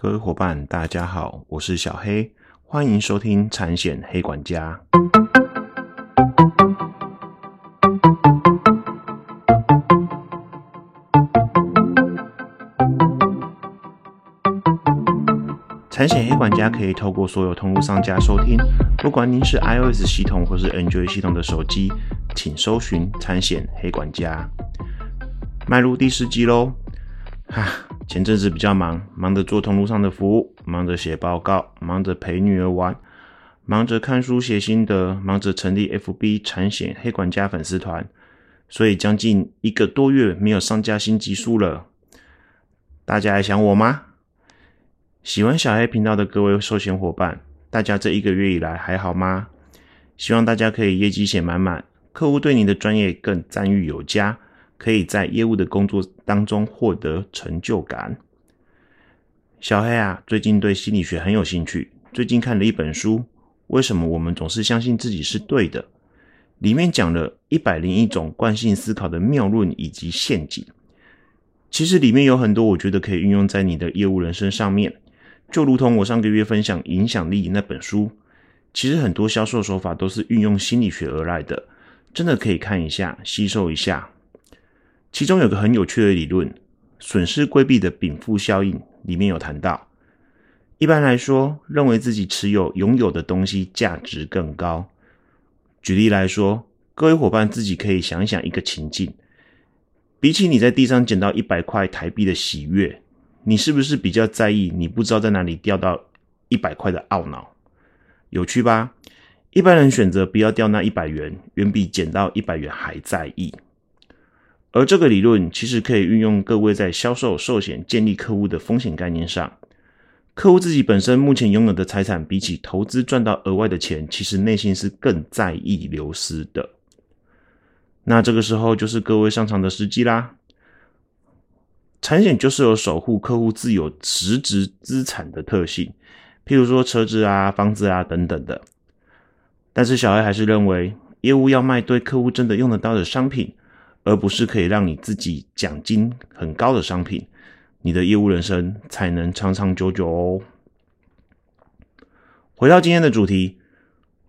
各位伙伴，大家好，我是小黑，欢迎收听产险黑管家。产险黑管家可以透过所有通路商家收听，不管您是 iOS 系统或是 Android 系统的手机，请搜寻产险黑管家。迈入第四季喽，哈，前阵子比较忙，忙着做通路上的服务，忙着写报告，忙着陪女儿玩，忙着看书写心得，忙着成立 FB 产险黑管家粉丝团，所以将近一个多月没有上架新集数了。大家还想我吗？喜欢小黑频道的各位寿险伙伴，大家这一个月以来还好吗？希望大家可以业绩写满满，客户对你的专业更赞誉有加。可以在业务的工作当中获得成就感。小黑啊，最近对心理学很有兴趣。最近看了一本书，《为什么我们总是相信自己是对的》，里面讲了一百零一种惯性思考的谬论以及陷阱。其实里面有很多，我觉得可以运用在你的业务人生上面。就如同我上个月分享《影响力》那本书，其实很多销售手法都是运用心理学而来的，真的可以看一下，吸收一下。其中有个很有趣的理论——损失规避的禀赋效应，里面有谈到，一般来说，认为自己持有拥有的东西价值更高。举例来说，各位伙伴自己可以想想一个情境：比起你在地上捡到一百块台币的喜悦，你是不是比较在意你不知道在哪里掉到一百块的懊恼？有趣吧？一般人选择不要掉那一百元，远比捡到一百元还在意。而这个理论其实可以运用各位在销售寿险、建立客户的风险概念上。客户自己本身目前拥有的财产，比起投资赚到额外的钱，其实内心是更在意流失的。那这个时候就是各位上场的时机啦。产险就是有守护客户自有实质资产的特性，譬如说车子啊、房子啊等等的。但是小艾还是认为，业务要卖对客户真的用得到的商品。而不是可以让你自己奖金很高的商品，你的业务人生才能长长久久哦。回到今天的主题，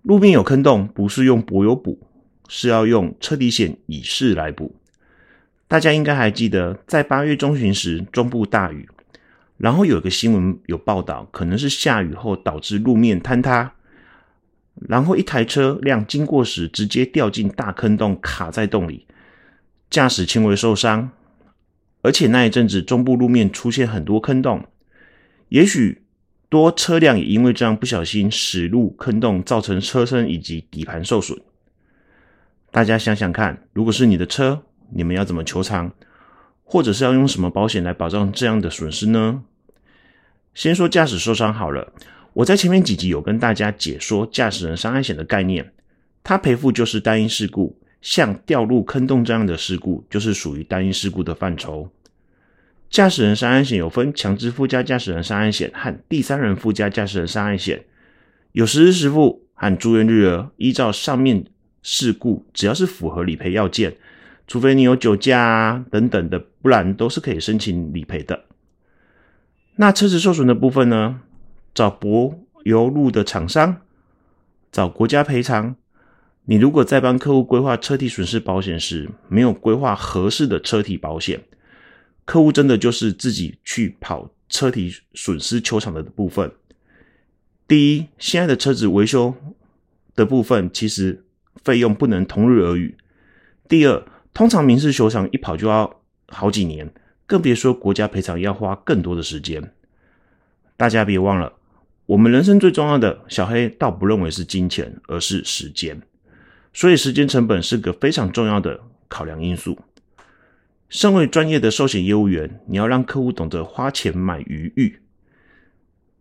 路边有坑洞，不是用柏油补，是要用车底险以示来补。大家应该还记得，在八月中旬时，中部大雨，然后有一个新闻有报道，可能是下雨后导致路面坍塌，然后一台车辆经过时直接掉进大坑洞，卡在洞里。驾驶轻微受伤，而且那一阵子中部路面出现很多坑洞，也许多车辆也因为这样不小心驶入坑洞，造成车身以及底盘受损。大家想想看，如果是你的车，你们要怎么求偿，或者是要用什么保险来保障这样的损失呢？先说驾驶受伤好了，我在前面几集有跟大家解说驾驶人伤害险的概念，它赔付就是单一事故。像掉入坑洞这样的事故，就是属于单一事故的范畴。驾驶人伤害险有分强制附加驾驶人伤害险和第三人附加驾驶人伤害险，有实时实付和住院日额。依照上面事故，只要是符合理赔要件，除非你有酒驾啊等等的，不然都是可以申请理赔的。那车子受损的部分呢？找柏油路的厂商，找国家赔偿。你如果在帮客户规划车体损失保险时，没有规划合适的车体保险，客户真的就是自己去跑车体损失球场的部分。第一，现在的车子维修的部分，其实费用不能同日而语。第二，通常民事球场一跑就要好几年，更别说国家赔偿要花更多的时间。大家别忘了，我们人生最重要的，小黑倒不认为是金钱，而是时间。所以，时间成本是个非常重要的考量因素。身为专业的寿险业务员，你要让客户懂得花钱买余裕。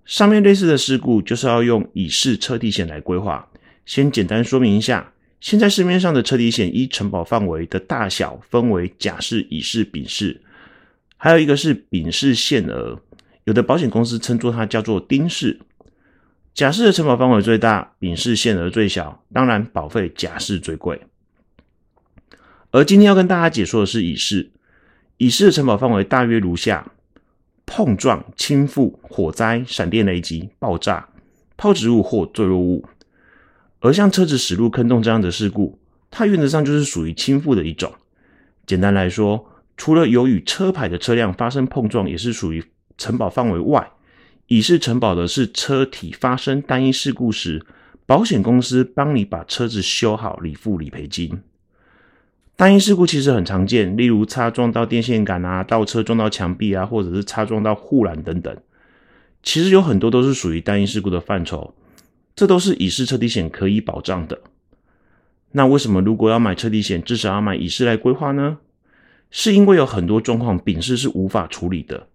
上面类似的事故，就是要用乙式车体险来规划。先简单说明一下，现在市面上的车体险依承保范围的大小，分为甲式、乙式、丙式，还有一个是丙式限额，有的保险公司称作它叫做丁式。甲式的承保范围最大，丙式限额最小，当然保费甲式最贵。而今天要跟大家解说的是乙式，乙式的承保范围大约如下：碰撞、倾覆、火灾、闪电雷击、爆炸、抛掷物或坠落物。而像车子驶入坑洞这样的事故，它原则上就是属于倾覆的一种。简单来说，除了有与车牌的车辆发生碰撞，也是属于承保范围外，乙式承保的是车体发生单一事故时，保险公司帮你把车子修好，理付理赔金。单一事故其实很常见，例如擦撞到电线杆啊，倒车撞到墙壁啊，或者是擦撞到护栏等等，其实有很多都是属于单一事故的范畴。这都是乙式车体险可以保障的。那为什么如果要买车体险，至少要买乙式来规划呢？是因为有很多状况丙式是无法处理的。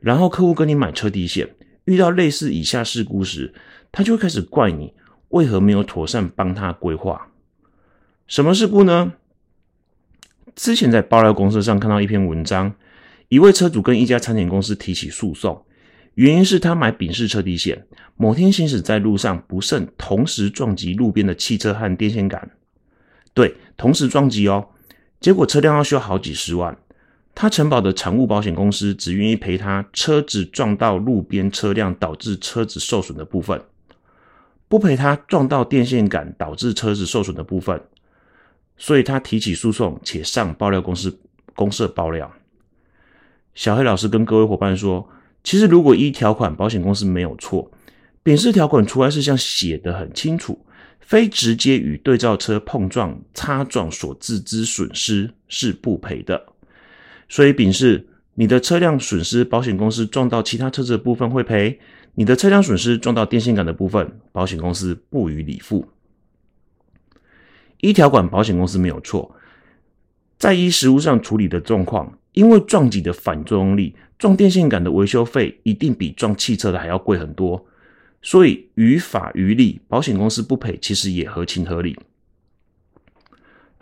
然后客户跟你买车体险，遇到类似以下事故时，他就会开始怪你为何没有妥善帮他规划。什么事故呢？之前在爆料公司上看到一篇文章，一位车主跟一家产险公司提起诉讼。原因是他买丙式车体险，某天行驶在路上不慎同时撞击路边的汽车和电线杆，对，同时撞击哦，结果车辆要修好几十万，他承保的产物保险公司只愿意赔他车子撞到路边车辆导致车子受损的部分，不赔他撞到电线杆导致车子受损的部分，所以他提起诉讼且上爆料公司公社爆料。小黑老师跟各位伙伴说。其实，如果一条款保险公司没有错，丙式条款除外事项写得很清楚，非直接与对照车碰撞、擦撞所致之损失是不赔的。所以，丙是你的车辆损失，保险公司撞到其他车子的部分会赔；你的车辆损失撞到电线杆的部分，保险公司不予理付。一条款保险公司没有错，在一实物上处理的状况。因为撞击的反作用力，撞电线杆的维修费一定比撞汽车的还要贵很多，所以于法于理，保险公司不赔其实也合情合理。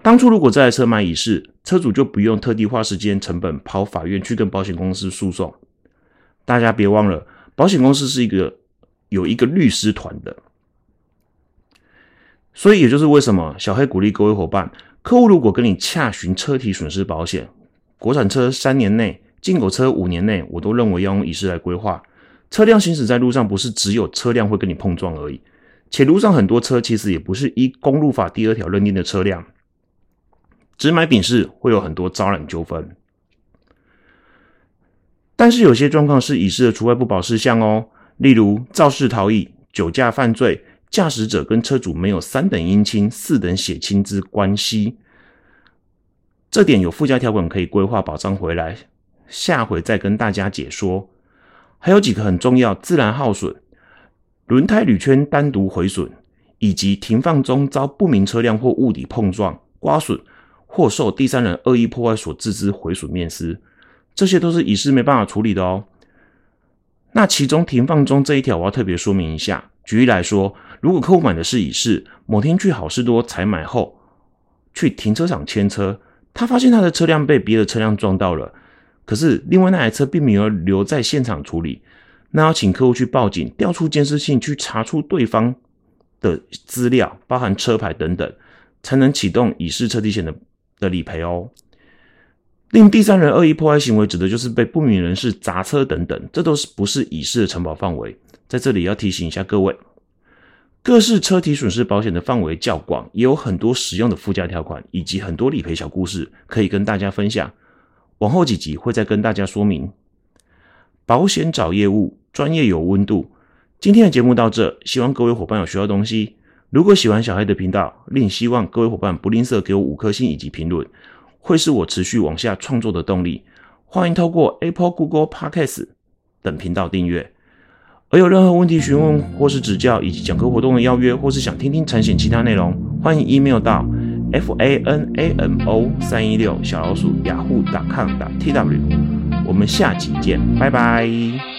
当初如果这台车买乙式，车主就不用特地花时间成本跑法院去跟保险公司诉讼。大家别忘了，保险公司是一个有一个律师团的，所以也就是为什么小黑鼓励各位伙伴，客户如果跟你洽询车体损失保险。国产车三年内，进口车五年内，我都认为要用乙式来规划。车辆行驶在路上，不是只有车辆会跟你碰撞而已，且路上很多车其实也不是依公路法第二条认定的车辆。只买丙式会有很多招揽纠纷，但是有些状况是乙式的除外不保事项哦，例如肇事逃逸、酒驾犯罪、驾驶者跟车主没有三等姻亲、四等血亲之关系。这点有附加条款可以规划保障回来，下回再跟大家解说。还有几个很重要：自然耗损、轮胎铝圈单独毁损，以及停放中遭不明车辆或物体碰撞、刮损，或受第三人恶意破坏所致之毁损面失，这些都是乙式没办法处理的哦。那其中停放中这一条，我要特别说明一下。举例来说，如果客户买的是乙式，某天去好事多采买后，去停车场牵车。他发现他的车辆被别的车辆撞到了，可是另外那台车并没有留在现场处理，那要请客户去报警，调出监视器去查出对方的资料，包含车牌等等，才能启动乙式车体险的的理赔哦。令第三人恶意破坏行为，指的就是被不明人士砸车等等，这都是不是乙式的承保范围。在这里要提醒一下各位。各式车体损失保险的范围较广，也有很多实用的附加条款，以及很多理赔小故事可以跟大家分享。往后几集会再跟大家说明。保险找业务，专业有温度。今天的节目到这，希望各位伙伴有学到东西。如果喜欢小黑的频道，另希望各位伙伴不吝啬给我五颗星以及评论，会是我持续往下创作的动力。欢迎透过 Apple、Google Podcast 等频道订阅。而有任何问题询问或是指教，以及讲课活动的邀约，或是想听听产险其他内容，欢迎 email 到 f a n a m o 三一六小老鼠雅虎 .com.tw。我们下集见，拜拜。